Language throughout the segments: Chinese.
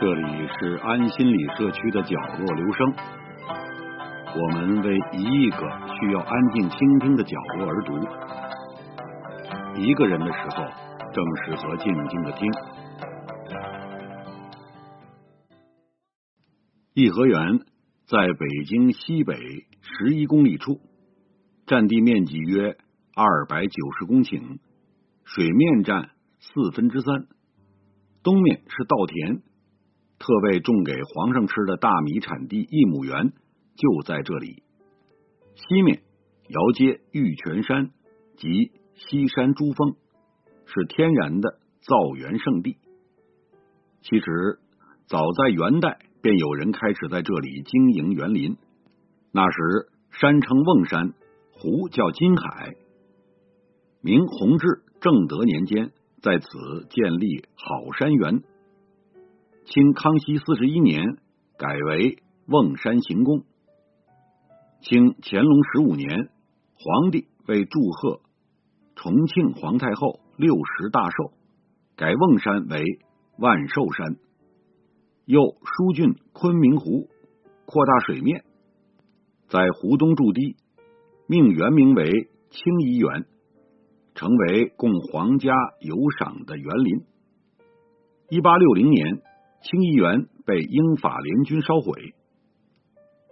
这里是安心理社区的角落留声，我们为一亿个需要安静倾听的角落而读。一个人的时候，正适合静静的听。颐和园在北京西北十一公里处，占地面积约二百九十公顷，水面占四分之三，东面是稻田。特为种给皇上吃的大米产地一亩园就在这里。西面遥接玉泉山及西山珠峰，是天然的造园圣地。其实早在元代便有人开始在这里经营园林。那时山称瓮山，湖叫金海。明弘治正德年间，在此建立好山园。清康熙四十一年改为瓮山行宫。清乾隆十五年，皇帝为祝贺重庆皇太后六十大寿，改瓮山为万寿山。又疏浚昆明湖，扩大水面，在湖东筑堤，命原名为清漪园，成为供皇家游赏的园林。一八六零年。清漪园被英法联军烧毁。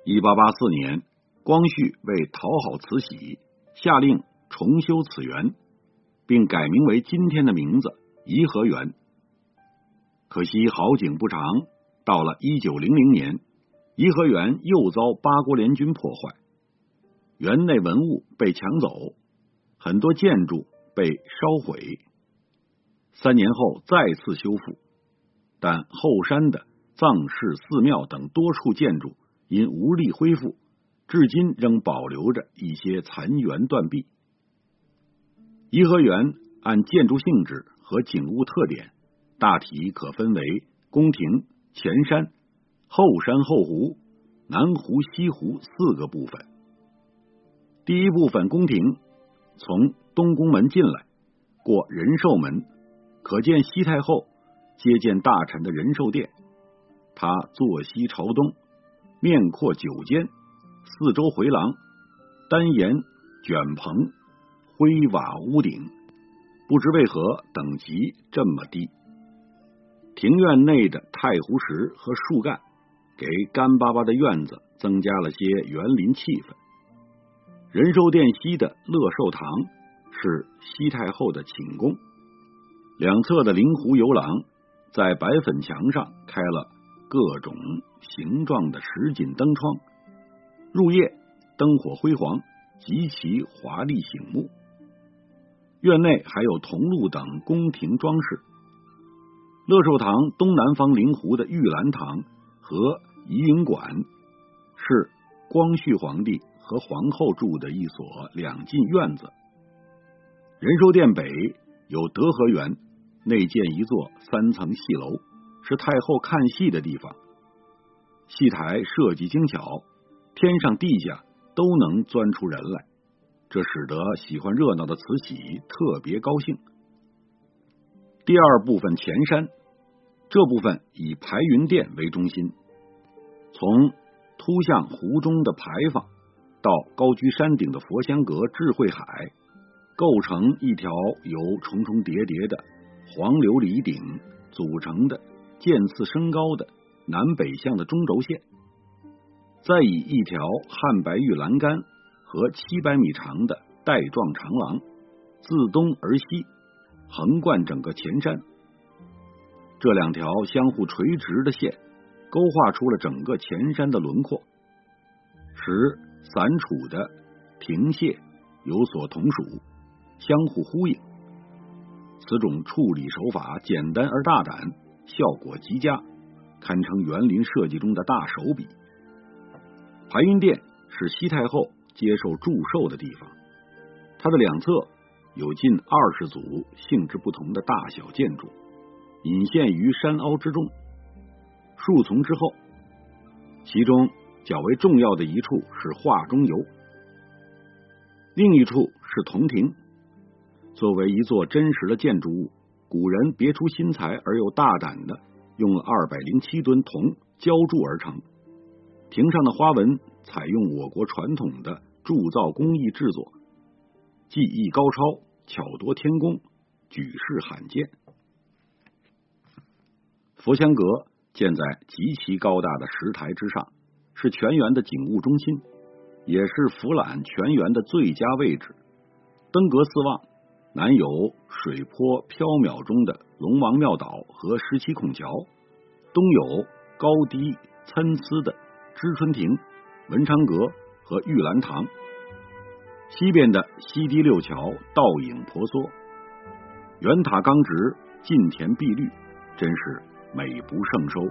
一八八四年，光绪为讨好慈禧，下令重修此园，并改名为今天的名字颐和园。可惜好景不长，到了一九零零年，颐和园又遭八国联军破坏，园内文物被抢走，很多建筑被烧毁。三年后再次修复。但后山的藏式寺庙等多处建筑因无力恢复，至今仍保留着一些残垣断壁。颐和园按建筑性质和景物特点，大体可分为宫廷、前山、后山后湖、南湖、西湖四个部分。第一部分宫廷，从东宫门进来，过仁寿门，可见西太后。接见大臣的仁寿殿，他坐西朝东，面阔九间，四周回廊，单檐卷棚，灰瓦屋顶，不知为何等级这么低。庭院内的太湖石和树干，给干巴巴的院子增加了些园林气氛。仁寿殿西的乐寿堂是西太后的寝宫，两侧的灵湖游廊。在白粉墙上开了各种形状的石锦灯窗，入夜灯火辉煌，极其华丽醒目。院内还有铜鹿等宫廷装饰。乐寿堂东南方临湖的玉兰堂和怡云馆是光绪皇帝和皇后住的一所两进院子。仁寿殿北有德和园。内建一座三层戏楼，是太后看戏的地方。戏台设计精巧，天上地下都能钻出人来，这使得喜欢热闹的慈禧特别高兴。第二部分前山，这部分以排云殿为中心，从突向湖中的牌坊到高居山顶的佛香阁、智慧海，构成一条由重重叠叠的。黄琉璃顶组成的渐次升高的南北向的中轴线，再以一条汉白玉栏杆和七百米长的带状长廊自东而西横贯整个前山。这两条相互垂直的线勾画出了整个前山的轮廓，使散处的亭榭有所同属，相互呼应。此种处理手法简单而大胆，效果极佳，堪称园林设计中的大手笔。排云殿是西太后接受祝寿的地方，它的两侧有近二十组性质不同的大小建筑，隐现于山凹之中，树丛之后。其中较为重要的一处是画中游，另一处是铜亭。作为一座真实的建筑物，古人别出心裁而又大胆的用二百零七吨铜浇铸而成。亭上的花纹采用我国传统的铸造工艺制作，技艺高超，巧夺天工，举世罕见。佛香阁建在极其高大的石台之上，是全园的景物中心，也是俯览全园的最佳位置。登阁四望，南有水波缥缈中的龙王庙岛和十七孔桥，东有高低参差的知春亭、文昌阁和玉兰堂，西边的西堤六桥倒影婆娑，圆塔刚直，近田碧绿，真是。美不胜收。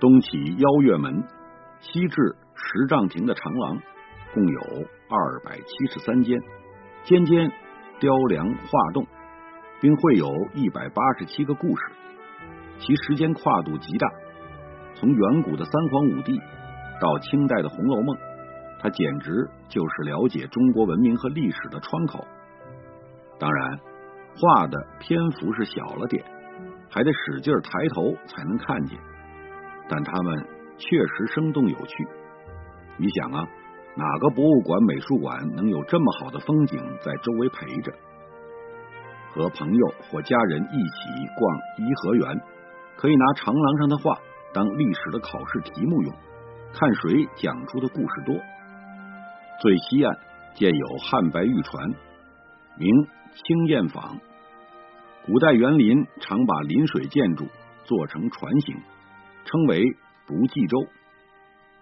东起邀月门，西至十丈亭的长廊，共有二百七十三间，间间雕梁画栋，并绘有一百八十七个故事，其时间跨度极大。从远古的三皇五帝到清代的《红楼梦》，它简直就是了解中国文明和历史的窗口。当然，画的篇幅是小了点。还得使劲抬头才能看见，但他们确实生动有趣。你想啊，哪个博物馆、美术馆能有这么好的风景在周围陪着？和朋友或家人一起逛颐和园，可以拿长廊上的画当历史的考试题目用，看谁讲出的故事多。最西岸建有汉白玉船，名清燕舫。古代园林常把临水建筑做成船形，称为不济舟。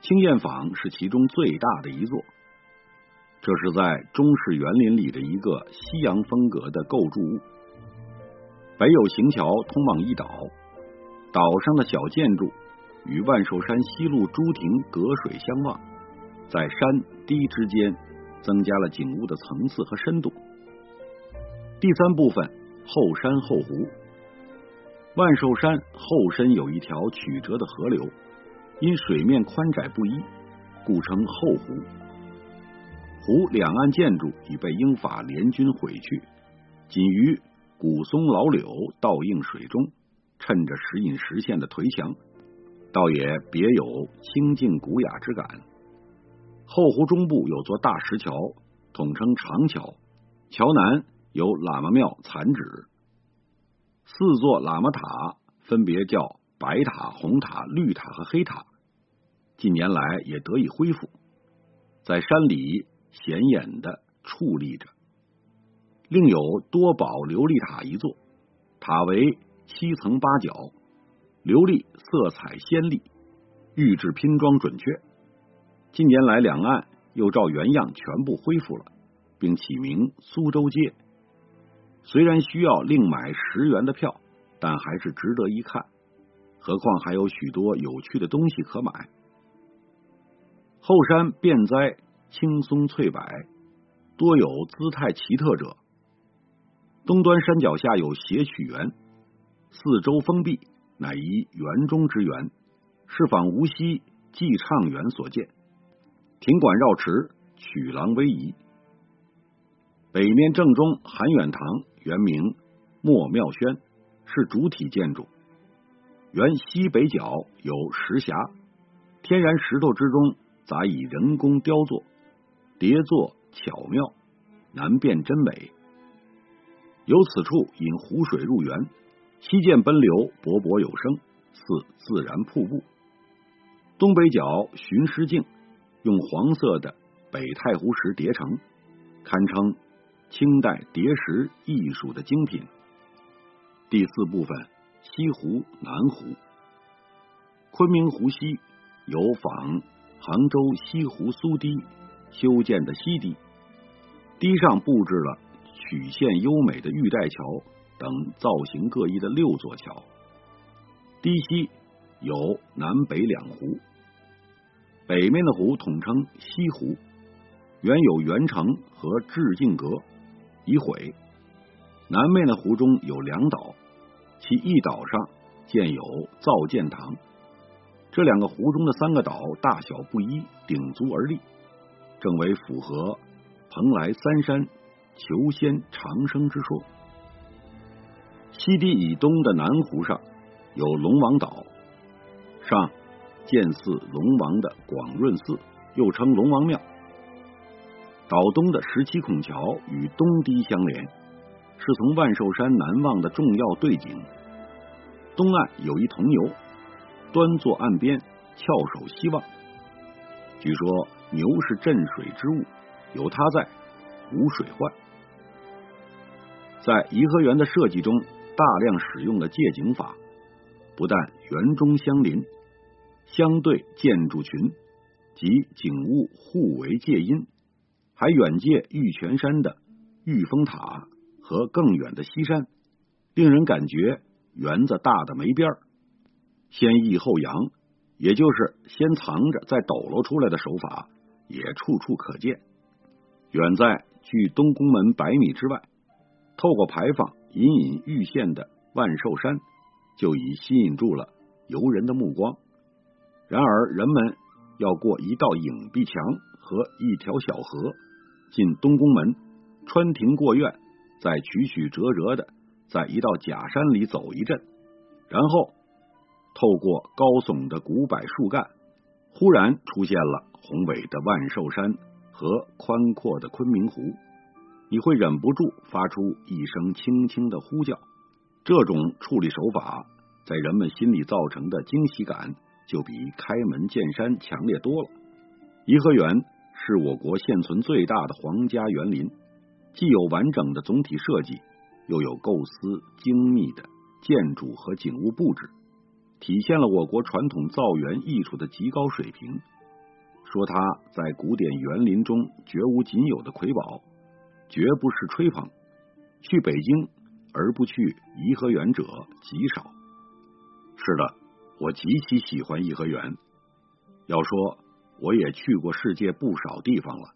青燕坊是其中最大的一座。这是在中式园林里的一个西洋风格的构筑物。北有行桥通往一岛，岛上的小建筑与万寿山西路朱亭隔水相望，在山堤之间增加了景物的层次和深度。第三部分。后山后湖，万寿山后身有一条曲折的河流，因水面宽窄不一，故称后湖。湖两岸建筑已被英法联军毁去，仅余古松老柳倒映水中，衬着时隐时现的颓墙，倒也别有清静古雅之感。后湖中部有座大石桥，统称长桥，桥南。有喇嘛庙残址，四座喇嘛塔分别叫白塔、红塔、绿塔和黑塔，近年来也得以恢复，在山里显眼的矗立着。另有多宝琉璃塔一座，塔为七层八角，琉璃色彩鲜丽，玉质拼装准确。近年来两岸又照原样全部恢复了，并起名苏州街。虽然需要另买十元的票，但还是值得一看。何况还有许多有趣的东西可买。后山遍栽青松翠柏，多有姿态奇特者。东端山脚下有斜曲园，四周封闭，乃一园中之园，是仿无锡寄畅园所建。亭馆绕池，曲廊逶迤。北面正中含远堂。原名莫妙轩，是主体建筑。原西北角有石匣，天然石头之中杂以人工雕作，叠作巧妙，难辨真伪。由此处引湖水入园，溪涧奔流，勃勃有声，似自然瀑布。东北角寻狮镜，用黄色的北太湖石叠成，堪称。清代叠石艺术的精品。第四部分西湖南湖，昆明湖西有仿杭州西湖苏堤修建的西堤，堤上布置了曲线优美的玉带桥等造型各异的六座桥。堤西有南北两湖，北面的湖统称西湖，原有元城和致敬阁。已毁。南面的湖中有两岛，其一岛上建有造舰堂。这两个湖中的三个岛大小不一，鼎足而立，正为符合蓬莱三山求仙长生之说。西堤以东的南湖上有龙王岛，上建祀龙王的广润寺，又称龙王庙。岛东的十七孔桥与东堤相连，是从万寿山南望的重要对景。东岸有一铜牛，端坐岸边，翘首希望。据说牛是镇水之物，有它在，无水患。在颐和园的设计中，大量使用了借景法，不但园中相邻，相对建筑群及景物互为借阴，还远借玉泉山的玉峰塔和更远的西山，令人感觉园子大的没边儿。先抑后扬，也就是先藏着再抖搂出来的手法，也处处可见。远在距东宫门百米之外，透过牌坊隐隐欲现的万寿山，就已吸引住了游人的目光。然而，人们要过一道影壁墙和一条小河，进东宫门，穿庭过院，再曲曲折折的在一道假山里走一阵，然后透过高耸的古柏树干，忽然出现了宏伟的万寿山和宽阔的昆明湖。你会忍不住发出一声轻轻的呼叫。这种处理手法在人们心里造成的惊喜感，就比开门见山强烈多了。颐和园是我国现存最大的皇家园林，既有完整的总体设计，又有构思精密的建筑和景物布置，体现了我国传统造园艺术的极高水平。说它在古典园林中绝无仅有的瑰宝。绝不是吹捧。去北京而不去颐和园者极少。是的，我极其喜欢颐和园。要说，我也去过世界不少地方了，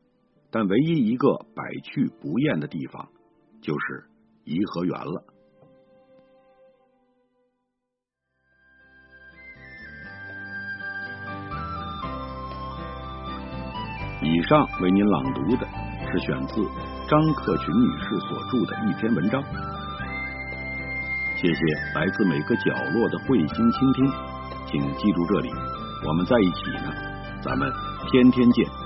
但唯一一个百去不厌的地方，就是颐和园了。以上为您朗读的是选自。张克群女士所著的一篇文章，谢谢来自每个角落的慧心倾听，请记住这里，我们在一起呢，咱们天天见。